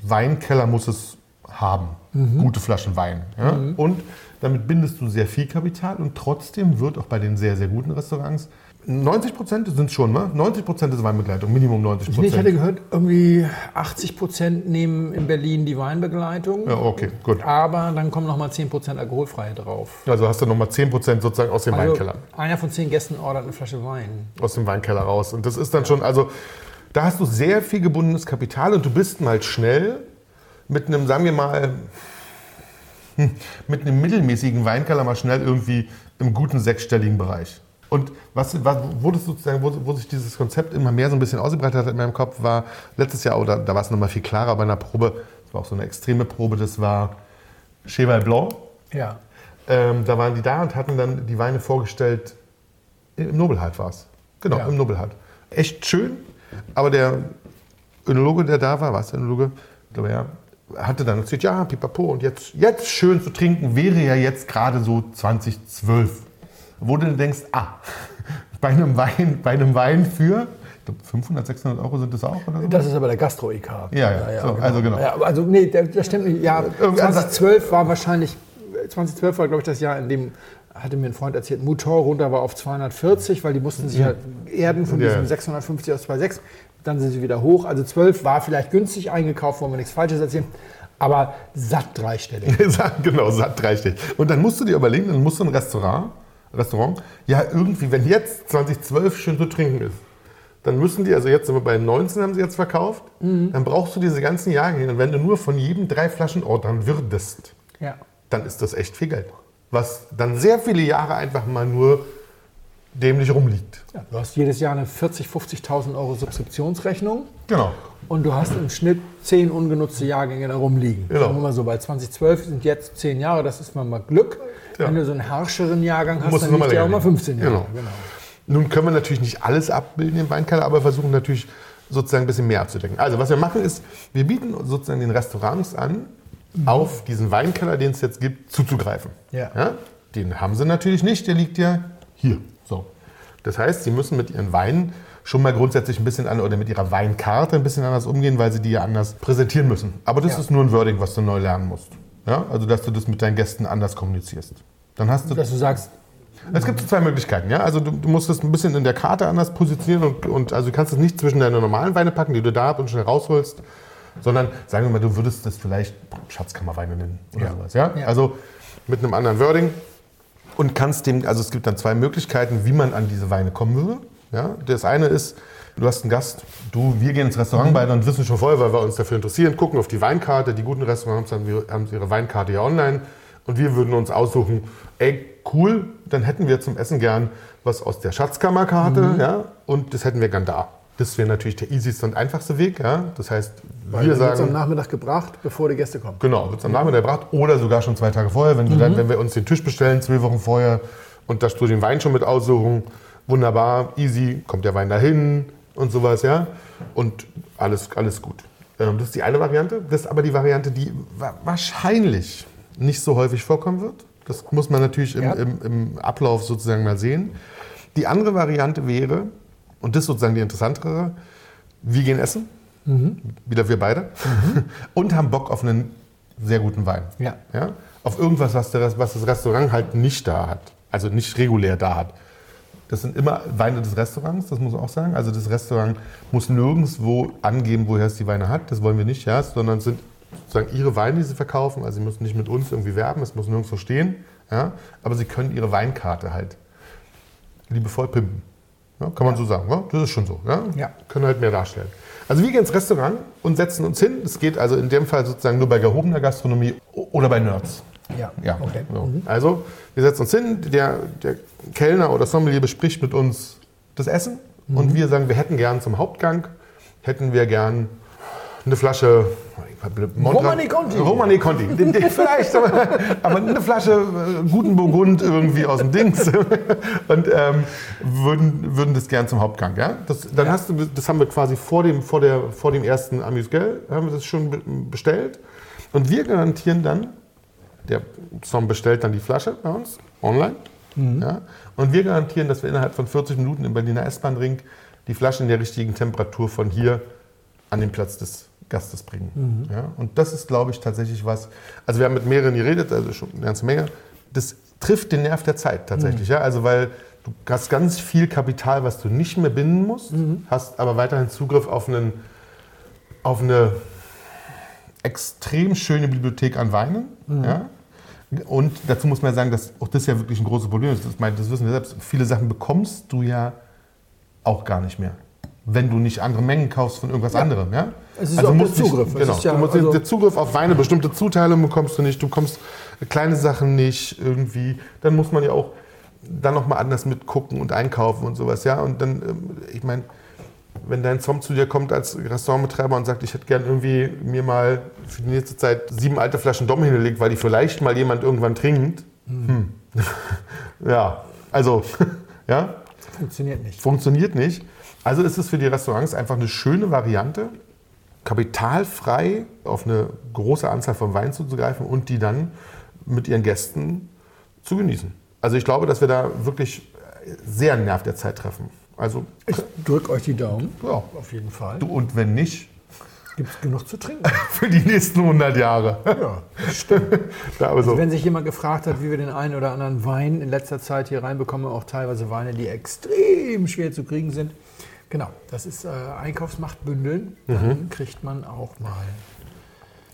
Weinkeller muss es haben. Mhm. Gute Flaschen Wein. Ja? Und damit bindest du sehr viel Kapital und trotzdem wird auch bei den sehr, sehr guten Restaurants 90 Prozent sind es schon, ne? 90 Prozent ist Weinbegleitung, Minimum 90 Nee, ich hatte Prozent. gehört, irgendwie 80 Prozent nehmen in Berlin die Weinbegleitung. Ja, okay, gut. Aber dann kommen noch mal 10 Prozent alkoholfreie drauf. Also hast du nochmal 10 Prozent sozusagen aus dem Also Weinkeller. einer von zehn Gästen ordert eine Flasche Wein. aus dem Weinkeller raus. Und das ist dann schon, also da hast du sehr viel gebundenes Kapital und du bist mal schnell mit einem, sagen wir mal, hm, mit einem mittelmäßigen Weinkeller mal schnell irgendwie im guten sechsstelligen Bereich. Und was, was wo, das sozusagen, wo, wo sich dieses Konzept immer mehr so ein bisschen ausgebreitet hat in meinem Kopf, war letztes Jahr, oder da war es nochmal viel klarer bei einer Probe, das war auch so eine extreme Probe, das war Cheval Blanc. Ja. Ähm, da waren die da und hatten dann die Weine vorgestellt. Im Nobelhart war es. Genau, Ja. im Nobelhart. Echt schön, aber der Önologe, der da war, war es der Önologe? Glaube, ja, hatte dann erzählt, ja, pipapo, und jetzt, jetzt schön zu trinken wäre ja jetzt gerade so 2012. Wo du denkst, ah, bei einem Wein, bei einem Wein für, ich glaube, 500, 600 Euro sind das auch, oder so? Das ist aber der Gastro-IK. Ja, ja, so, also genau. Ja, also, nee, das stimmt nicht. Ja, Irgendwie- 2012 war wahrscheinlich, 2012 war, glaube ich, das Jahr, in dem, hatte mir ein Freund erzählt, Motor runter war auf 240, weil die mussten sich ja erden von Ja. diesem 650 auf 2,6. Dann sind sie wieder hoch. Also 12 war vielleicht günstig eingekauft, wollen wir nichts Falsches erzählen. Aber satt dreistellig. Satt- genau, satt dreistellig. Und dann musst du dir überlegen, dann musst du ein Restaurant, Restaurant, ja irgendwie, wenn jetzt 2012 schön zu trinken ist, dann müssen die, also jetzt sind wir bei 19, haben sie jetzt verkauft, dann brauchst du diese ganzen Jahre hin. Und wenn du nur von jedem drei Flaschen ordern würdest, Ja. dann ist das echt viel Geld. Was dann sehr viele Jahre einfach mal nur dämlich rumliegt. Ja, du hast jedes Jahr eine 40.000, 50.000 Euro Subskriptionsrechnung. Genau. Und du hast im Schnitt zehn ungenutzte Jahrgänge da rumliegen. Genau. Sagen wir mal so, bei 2012 sind jetzt zehn Jahre, das ist mal, mal Glück. Ja. Wenn du so einen harscheren Jahrgang hast, dann liegt der auch mal nehmen. 15 Jahre. Genau. Nun können wir natürlich nicht alles abbilden im Weinkeller, aber versuchen natürlich sozusagen ein bisschen mehr abzudecken. Also was wir machen ist, wir bieten sozusagen den Restaurants an, auf diesen Weinkeller, den es jetzt gibt, zuzugreifen. Ja. Den haben sie natürlich nicht, der liegt ja hier. So. Das heißt, sie müssen mit ihren Weinen schon mal grundsätzlich ein bisschen an oder mit ihrer Weinkarte ein bisschen anders umgehen, weil sie die ja anders präsentieren müssen. Aber das Ja. ist nur ein Wording, was du neu lernen musst. Ja? Also dass du das mit deinen Gästen anders kommunizierst. Dann hast du Dass du sagst, es gibt zwei Möglichkeiten, ja. Also du, du musst es ein bisschen in der Karte anders positionieren und, und also du kannst es nicht zwischen deine normalen Weine packen, die du da hast und schnell rausholst, sondern sagen wir mal, du würdest das vielleicht Schatzkammerweine nennen oder Ja. sowas, ja? Ja. Also mit einem anderen Wording und kannst dem, also es gibt dann zwei Möglichkeiten, wie man an diese Weine kommen würde. Ja? Das eine ist, du hast einen Gast, du, wir gehen ins Restaurant beide und wissen schon vorher, weil wir uns dafür interessieren, gucken auf die Weinkarte, die guten Restaurants haben, haben ihre Weinkarte ja online und wir würden uns aussuchen, ey, cool, dann hätten wir zum Essen gern was aus der Schatzkammerkarte, ja, und das hätten wir gern da. Das wäre natürlich der easieste und einfachste Weg, ja. Das heißt, weil wir dann wird's am sagen, Nachmittag gebracht, bevor die Gäste kommen. Genau, wird es am Nachmittag gebracht oder sogar schon zwei Tage vorher, wenn, du dann, wenn wir uns den Tisch bestellen, zwei Wochen vorher und da du den Wein schon mit aussuchen. Wunderbar, easy, kommt der Wein dahin und sowas, ja. Und alles, alles gut. Ähm, Das ist die eine Variante. Das ist aber die Variante, die wa- wahrscheinlich nicht so häufig vorkommen wird. Das muss man natürlich im, Ja. im, im Ablauf sozusagen mal sehen. Die andere Variante wäre, und das ist sozusagen die interessantere, wir gehen essen, wieder wir beide, und haben Bock auf einen sehr guten Wein. Ja. Ja? Auf irgendwas, was, der, was das Restaurant halt nicht da hat. Also nicht regulär da hat. Das sind immer Weine des Restaurants, das muss man auch sagen. Also das Restaurant muss nirgendwo angeben, woher es die Weine hat. Das wollen wir nicht, ja, sondern es sind sozusagen ihre Weine, die sie verkaufen. Also sie müssen nicht mit uns irgendwie werben, es muss nirgendwo stehen. Ja? Aber sie können ihre Weinkarte halt liebevoll pimpen. Ja, kann man so sagen, ja? das ist schon so. Ja? Ja. Können halt mehr darstellen. Also wir gehen ins Restaurant und setzen uns hin. Das geht also in dem Fall sozusagen nur bei gehobener Gastronomie oder bei Nerds. Ja, Ja, okay. so. Also, wir setzen uns hin, der, der Kellner oder Sommelier bespricht mit uns das Essen und wir sagen, wir hätten gern zum Hauptgang, hätten wir gern eine Flasche Romani Conti. Romani Conti. Vielleicht, aber, eine Flasche äh, guten Burgund irgendwie aus dem Dings. Und ähm, würden, würden das gern zum Hauptgang. Ja? Das, dann hast du, das haben wir quasi vor dem, vor der, vor dem ersten Amüsgel, haben wir das schon be- bestellt. Und wir garantieren dann, der Som bestellt dann die Flasche bei uns online. Ja? Und wir garantieren, dass wir innerhalb von 40 Minuten im Berliner S-Bahn-Ring die Flasche in der richtigen Temperatur von hier an den Platz des Gastes bringen. Ja? Und das ist, glaube ich, tatsächlich was. Also wir haben mit mehreren geredet, also schon eine ganze Menge. Das trifft den Nerv der Zeit tatsächlich. Ja? Also weil du hast ganz viel Kapital, was du nicht mehr binden musst, hast aber weiterhin Zugriff auf, einen, auf eine extrem schöne Bibliothek an Weinen. Ja? Und dazu muss man sagen, dass auch das ja wirklich ein großes Problem ist. Das, mein, das wissen wir selbst. Viele Sachen bekommst du ja auch gar nicht mehr, wenn du nicht andere Mengen kaufst von irgendwas anderem. Ja? Es ist auch der nicht- Zugriff. Es Genau, ja du musst also- der Zugriff auf Weine, bestimmte Zuteile bekommst du nicht. Du bekommst kleine Sachen nicht irgendwie. Dann muss man ja auch dann noch mal anders mitgucken und einkaufen und sowas. Ja? Und dann, ähm, ich meine, wenn dein Zom zu dir kommt als Restaurantbetreiber und sagt, ich hätte gern irgendwie mir mal für die nächste Zeit sieben alte Flaschen Dom hingelegt, weil die vielleicht mal jemand irgendwann trinkt. Hm. ja, also, ja, Funktioniert nicht. funktioniert nicht. Also ist es für die Restaurants einfach eine schöne Variante, kapitalfrei auf eine große Anzahl von Wein zuzugreifen und die dann mit ihren Gästen zu genießen. Also ich glaube, dass wir da wirklich sehr einen Nerv der Zeit treffen. Also, Ich drücke euch die Daumen. ja. Auf jeden Fall. Du, und wenn nicht, Gibt es genug zu trinken. für die nächsten 100 Jahre. ja. Ja, aber so. Wenn sich jemand gefragt hat, wie wir den einen oder anderen Wein in letzter Zeit hier reinbekommen, auch teilweise Weine, die extrem schwer zu kriegen sind. Genau, das ist äh, Einkaufsmacht bündeln. Dann kriegt man auch mal.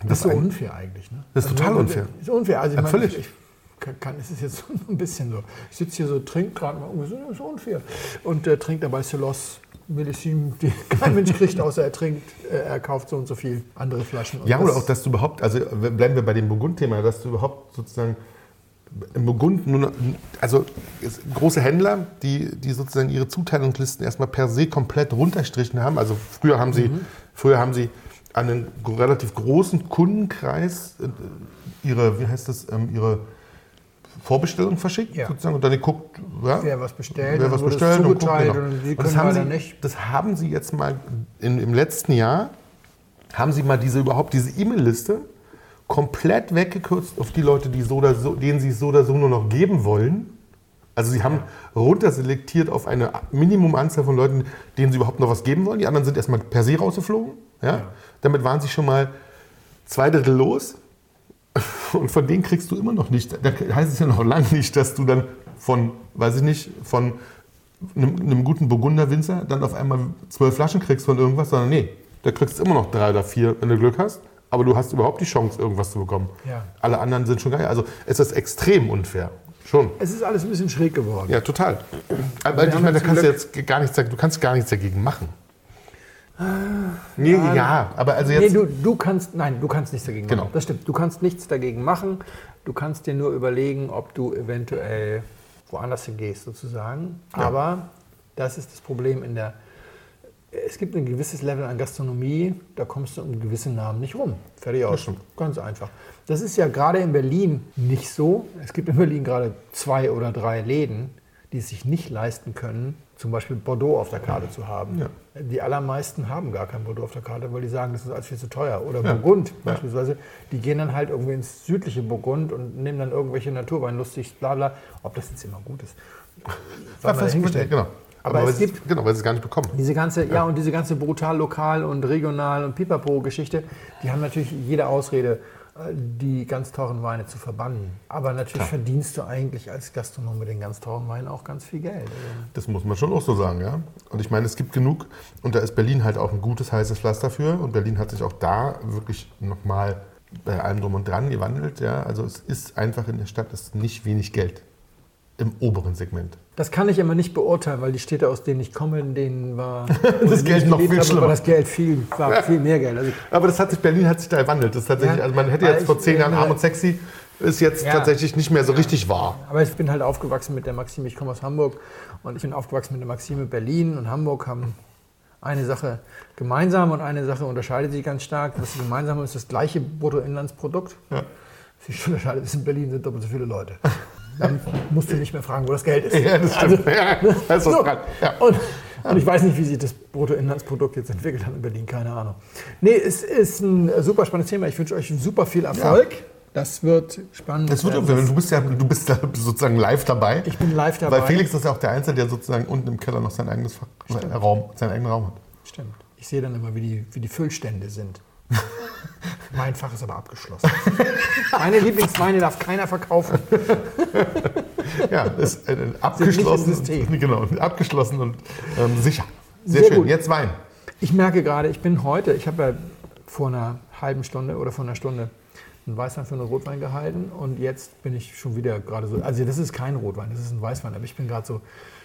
Das, Mhm. Das ist so unfair eigentlich. Ne? Das ist total nur- unfair. Ist unfair. Also ich Ja, meine, völlig. Ich, kann, kann, es ist jetzt so ein bisschen so. Ich sitze hier so, trinke gerade mal, oh, das ist unfair. Und äh, trinkt dabei Celos Millissim, die kein Mensch kriegt, außer er trinkt, äh, er kauft so und so viel andere Flaschen. Und Ja, oder auch, dass du überhaupt, also bleiben wir bei dem Burgund-Thema, dass du überhaupt sozusagen im Burgund nur also große Händler, die, die sozusagen ihre Zuteilungslisten erstmal per se komplett runterstrichen haben. Also früher haben sie, früher haben sie an einen relativ großen Kundenkreis äh, ihre, wie heißt das, ähm, ihre Vorbestellung verschickt Ja. sozusagen und dann geguckt, ja, Wer was bestellt, wer was bestellt und guckt, genau. und das haben, sie, nicht. das haben sie jetzt mal in, im letzten Jahr, haben sie mal diese überhaupt diese E-Mail-Liste komplett weggekürzt auf die Leute, die so oder so, denen sie es so oder so nur noch geben wollen. Also sie haben runterselektiert auf eine Minimumanzahl von Leuten, denen sie überhaupt noch was geben wollen. Die anderen sind erstmal per se rausgeflogen. Ja? Damit waren sie schon mal zwei Drittel los. Und von denen kriegst du immer noch nicht. Da heißt es ja noch lange nicht, dass du dann von, weiß ich nicht, von einem, einem guten Burgunder-Winzer dann auf einmal zwölf Flaschen kriegst von irgendwas, sondern nee, da kriegst du immer noch drei oder vier, wenn du Glück hast. Aber du hast überhaupt die Chance, irgendwas zu bekommen. Ja. Alle anderen sind schon geil. Also es ist extrem unfair. Schon. Es ist alles ein bisschen schräg geworden. Ja, total. Aber ich meine, da kannst du jetzt gar nichts, du kannst gar nichts dagegen machen. Nee, ja, aber also Nee, jetzt. du, du kannst, nein, du kannst nichts dagegen Genau. machen. Das stimmt. Du kannst nichts dagegen machen. Du kannst dir nur überlegen, ob du eventuell woanders hingehst, sozusagen. Ja. Aber das ist das Problem in der. Es gibt ein gewisses Level an Gastronomie, da kommst du um gewisse Namen nicht rum. Fertig aus. Ganz einfach. Das ist ja gerade in Berlin nicht so. Es gibt in Berlin gerade zwei oder drei Läden, die es sich nicht leisten können, zum Beispiel Bordeaux auf der Karte zu haben. Ja. Die allermeisten haben gar kein Bordeaux auf der Karte, weil die sagen, das ist alles viel zu teuer. Oder Burgund beispielsweise. Die gehen dann halt irgendwie ins südliche Burgund und nehmen dann irgendwelche Naturwein lustig, bla bla. Ob das jetzt immer gut ist. mal dahingestellt. genau. Aber weil es gibt- genau, weil sie es gar nicht bekommen. Diese ganze, ja. und diese ganze brutal lokal und regional und Pipapo-Geschichte, die haben natürlich jede Ausrede, die ganz teuren Weine zu verbannen. Aber natürlich verdienst du eigentlich als Gastronom mit den ganz teuren Weinen auch ganz viel Geld. Das muss man schon auch so sagen, ja. Und ich meine, es gibt genug, und da ist Berlin halt auch ein gutes, heißes Pflaster für. Und Berlin hat sich auch da wirklich nochmal bei allem drum und dran gewandelt, ja. Also es ist einfach in der Stadt ist nicht wenig Geld im oberen Segment. Das kann ich immer nicht beurteilen, weil die Städte, aus denen ich komme, in denen war Das Geld noch viel habe, schlimmer. das Geld viel, war viel mehr Geld. Also, Aber das hat sich, Berlin hat sich da gewandelt. Das tatsächlich, Ja, also man hätte weil jetzt vor zehn Jahren arm und sexy, ist jetzt Ja. tatsächlich nicht mehr so richtig wahr. Aber ich bin halt aufgewachsen mit der Maxime, ich komme aus Hamburg und ich bin aufgewachsen mit der Maxime Berlin und Hamburg haben eine Sache gemeinsam und eine Sache unterscheidet sich ganz stark. Was gemeinsam ist, das gleiche Bruttoinlandsprodukt. Ja. Was sich unterscheidet ist, in Berlin sind doppelt so viele Leute. Dann musst du nicht mehr fragen, wo das Geld ist. Ja, das stimmt. ja, da ist So. dran. Ja. Und, und ich weiß nicht, wie sich das Bruttoinlandsprodukt jetzt entwickelt hat in Berlin, keine Ahnung. Nee, es ist ein super spannendes Thema. Ich wünsche euch super viel Erfolg. Das wird spannend. Das wird, du bist ja du bist da sozusagen live dabei. ich bin live dabei. Weil Felix ist ja auch der Einzige, der sozusagen unten im Keller noch sein eigenes Fach, äh, Raum, seinen eigenen Raum hat. Stimmt. Ich sehe dann immer, wie die, wie die Füllstände sind. mein Fach ist aber abgeschlossen. Meine Lieblingsweine darf keiner verkaufen. Ja, ist äh, abgeschlossen. nicht im System. Genau, abgeschlossen und ähm, sicher. Sehr, Sehr schön. gut. Jetzt Wein. Ich merke gerade, ich bin heute, ich habe ja vor einer halben Stunde oder vor einer Stunde einen Weißwein für einen Rotwein gehalten und jetzt bin ich schon wieder gerade so, also das ist kein Rotwein, das ist ein Weißwein, aber ich bin gerade so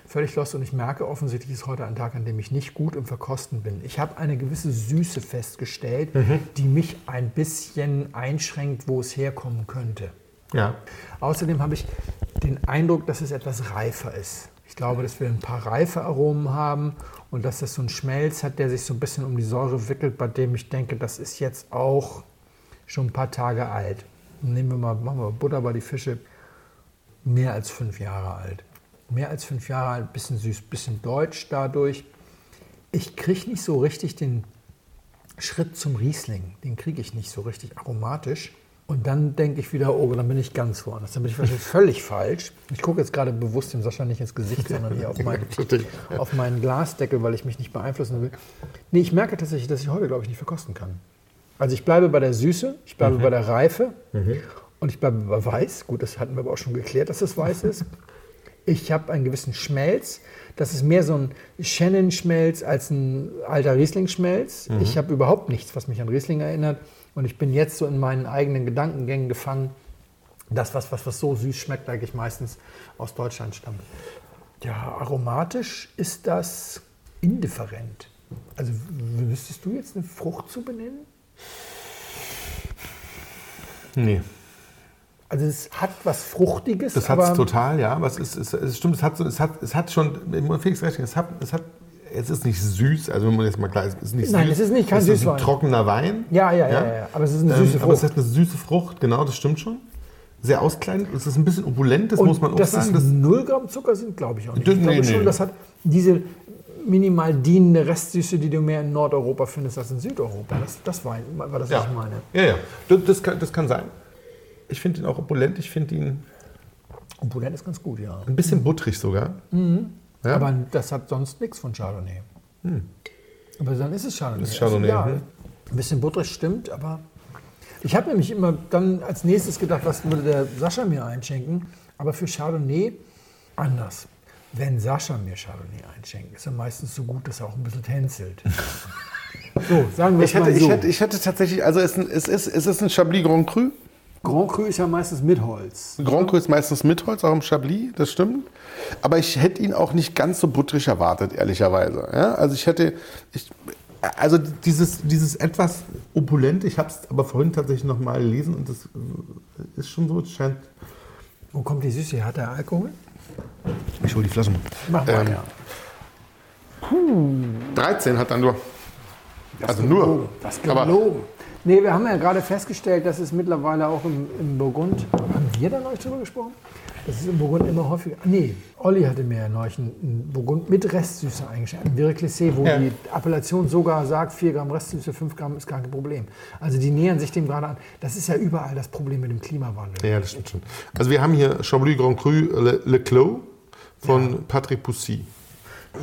völlig lost und ich merke offensichtlich ist heute ein Tag, an dem ich nicht gut im Verkosten bin. Ich habe eine gewisse Süße festgestellt, die mich ein bisschen einschränkt, wo es herkommen könnte. Ja. Außerdem habe ich den Eindruck, dass es etwas reifer ist. Ich glaube, dass wir ein paar reife Aromen haben und dass das so einen Schmelz hat, der sich so ein bisschen um die Säure wickelt, bei dem ich denke, das ist jetzt auch schon ein paar Tage alt. Nehmen wir mal, machen wir Butter bei die Fische. Mehr als fünf Jahre alt. Mehr als fünf Jahre alt, bisschen süß, bisschen deutsch dadurch. Ich kriege nicht so richtig den Schritt zum Riesling. Den kriege ich nicht so richtig aromatisch. Und dann denke ich wieder, oh, dann bin ich ganz woanders. Dann bin ich wahrscheinlich völlig falsch. Ich gucke jetzt gerade bewusst dem Sascha nicht ins Gesicht, sondern hier auf ja. auf meinen Glasdeckel, weil ich mich nicht beeinflussen will. Nee, ich merke tatsächlich, dass ich heute, glaube ich, nicht verkosten kann. Also ich bleibe bei der Süße, ich bleibe bei der Reife und ich bleibe bei Weiß. Gut, das hatten wir aber auch schon geklärt, dass das Weiß ist. Ich habe einen gewissen Schmelz. Das ist mehr so ein Shannon-Schmelz als ein alter Riesling-Schmelz. Ich habe überhaupt nichts, was mich an Riesling erinnert. Und ich bin jetzt so in meinen eigenen Gedankengängen gefangen. Das, was, was, was so süß schmeckt, eigentlich meistens aus Deutschland stammt. Ja, aromatisch ist das indifferent. Also wüsstest du jetzt eine Frucht zu benennen? Nee. Also es hat was Fruchtiges, Das hat es total, ja. Aber es, ist, es, es stimmt, es hat, es, hat, es hat schon, Felix recht, es hat, es hat, es ist nicht süß, also wenn man jetzt mal klar ist, es ist nicht Nein, süß. es ist nicht kein es ist ein Süßwein. trockener Wein. ja, ja, ja, ja, aber es ist eine süße Ähm, aber es Frucht. hat eine süße Frucht, genau, das stimmt schon. Sehr auskleidend, es ist ein bisschen opulent, das muss man auch dass sagen. es Das, 0 Gramm Zucker sind, glaube ich auch nicht. Nee, Ich glaube nee, schon, das hat diese minimal dienende Restsüße, die du mehr in Nordeuropa findest als in Südeuropa. Das, das war, war das, was ja. ich meine. ja, ja, das, das, kann, das kann sein. Ich finde ihn auch opulent, ich finde ihn Opulent ist ganz gut, ja. ein bisschen butterig sogar. Ja? Mhm. Aber das hat sonst nichts von Chardonnay. Aber dann ist es Chardonnay. Ist Chardonnay, Also, ja, hm. Ein bisschen butterig stimmt, aber ich habe nämlich immer dann als nächstes gedacht, was würde der Sascha mir einschenken. Aber für Chardonnay anders. Wenn Sascha mir Chardonnay einschenkt, ist er meistens so gut, dass er auch ein bisschen tänzelt. so, sagen wir es Ich hätte, mal so. ich, hätte, ich hätte tatsächlich, also es, es, ist, es ist ein Chablis Grand Cru. Grand Cru ist ja meistens mit Holz. Grand Cru ist meistens mit Holz, auch im Chablis, das stimmt. Aber ich hätte ihn auch nicht ganz so butterig erwartet, ehrlicherweise. Ja? Also ich hätte, ich, also dieses, dieses etwas opulent, ich habe es aber vorhin tatsächlich noch mal gelesen und das äh, ist schon so, es scheint, Wo kommt die Süße? Hat er Alkohol? ich hole die Flaschen. Mach mal, Ähm, ja. 13 hat dann nur, also nur, Das aber gelogen. Nee, wir haben ja gerade festgestellt, dass es mittlerweile auch im, im Burgund, haben wir da neulich drüber gesprochen? Das ist im Burgund immer häufiger. Nee, Olli hatte mir ja neulich einen Burgund mit Restsüße eingeschenkt. Ein Vire Clissé, wo Ja. die Appellation sogar sagt, 4 Gramm Restsüße, 5 Gramm ist gar kein Problem. Also die nähern sich dem gerade an. Das ist ja überall das Problem mit dem Klimawandel. ja, das stimmt schon. Also wir haben hier Chablis Grand Cru Le, Le Clos von Patrick Poussy.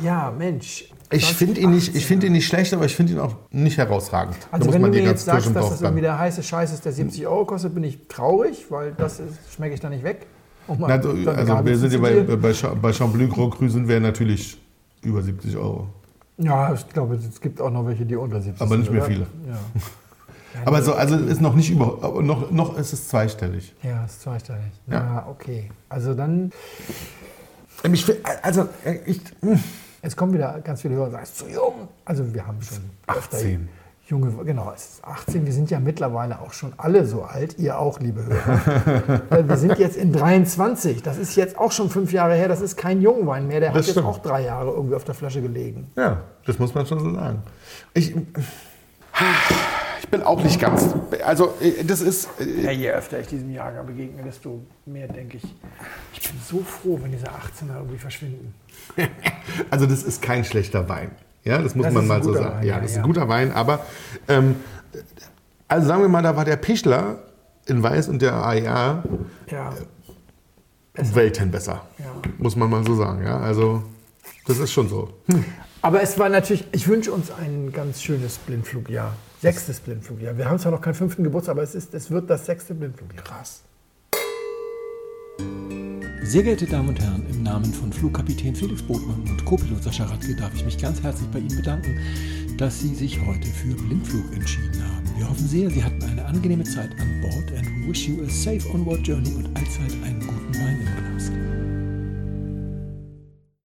Ja, Mensch. Ich finde ihn, nicht- ich find ihn nicht schlecht, aber ich finde ihn auch nicht herausragend. Da Also muss wenn man du mir jetzt sagst, dass das irgendwie der heiße Scheiß ist, der 70 Euro kostet, bin ich traurig, weil das schmecke ich da nicht weg. Mal Na, also gerade wir sind ja bei, bei, bei Chablis Grand Cru sind wir natürlich über 70 Euro. Ja, ich glaube, es gibt auch noch welche, die unter 70 Aber nicht mehr oder? viele. Ja. Aber so, also ist noch nicht über, noch, noch ist es zweistellig. Ja, ist zweistellig. Ja. Ja, okay. Also dann, Ich, also äh, ich, hm. Jetzt kommen wieder ganz viele Hörer und sagen, es ist zu jung. Also wir haben schon öfter 18. junge, genau, es ist 18. Wir sind ja mittlerweile auch schon alle so alt, ihr auch, liebe Hörer. Weil wir sind jetzt in 23. Das ist jetzt auch schon fünf Jahre her. Das ist kein Jungwein mehr. Der hat Das jetzt stimmt. auch drei Jahre irgendwie auf der Flasche gelegen. ja, das muss man schon so sagen. Ich, ich bin auch nicht ganz, also äh, das ist, äh, Ja, je öfter ich diesem Jahrgang begegne, desto mehr denke ich, ich bin so froh, wenn diese 18er irgendwie verschwinden. Also das ist kein schlechter Wein. Ja, das muss Das man ist mal so sagen. Wein, ja, ja, das ist ja. ein guter Wein, aber ähm, also sagen wir mal, da war der Pichler in Weiß und der AIA Ja, Welten besser. ja. Muss man mal so sagen. Ja, also das ist schon so. Aber es war natürlich, ich wünsche uns ein ganz schönes Blindflugjahr. Sechstes Blindflugjahr. Wir haben zwar noch keinen fünften Geburtstag, aber es, ist, es wird das sechste Blindflugjahr. Krass. Sehr geehrte Damen und Herren, im Namen von Flugkapitän Felix Botmann und Co-Pilot Sascha Radke darf ich mich ganz herzlich bei Ihnen bedanken, dass Sie sich heute für Blindflug entschieden haben. Wir hoffen sehr, Sie hatten eine angenehme Zeit an Bord and wish you a safe onward journey und allzeit einen guten Wein im